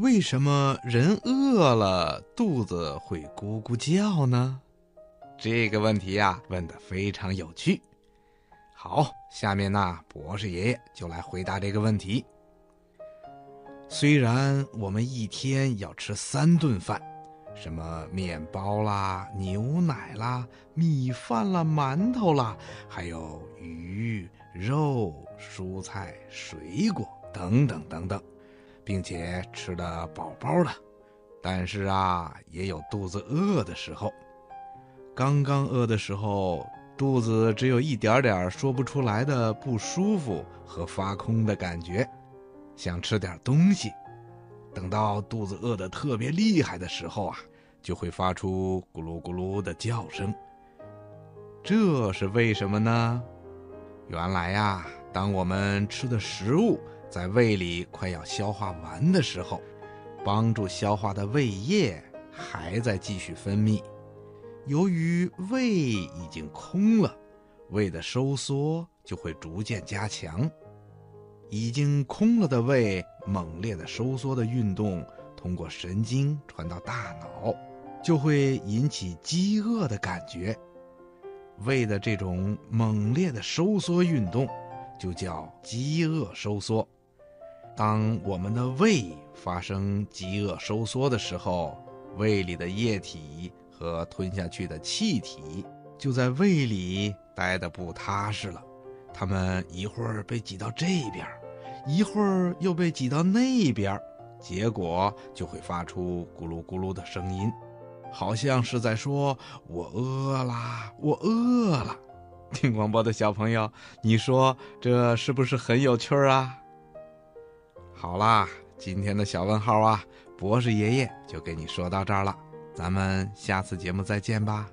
为什么人饿了肚子会咕咕叫呢？这个问题呀，问得非常有趣。好，下面呢，博士爷爷就来回答这个问题。虽然我们一天要吃三顿饭，什么面包啦、牛奶啦、米饭啦、馒头啦，还有鱼肉、蔬菜、水果等等等等。并且吃得饱饱的，但是啊，也有肚子饿的时候。刚刚饿的时候，肚子只有一点点说不出来的不舒服和发空的感觉，想吃点东西。等到肚子饿得特别厉害的时候啊，就会发出咕噜咕噜的叫声。这是为什么呢？原来呀，当我们吃的食物。在胃里快要消化完的时候，帮助消化的胃液还在继续分泌。由于胃已经空了，胃的收缩就会逐渐加强。已经空了的胃，猛烈的收缩的运动通过神经传到大脑，就会引起饥饿的感觉。胃的这种猛烈的收缩运动，就叫饥饿收缩。当我们的胃发生饥饿收缩的时候，胃里的液体和吞下去的气体就在胃里待得不踏实了。它们一会儿被挤到这边，一会儿又被挤到那边，结果就会发出咕噜咕噜的声音，好像是在说“我饿啦，我饿了”。听广播的小朋友，你说这是不是很有趣啊？好啦，今天的小问号啊，博士爷爷就给你说到这儿了，咱们下次节目再见吧。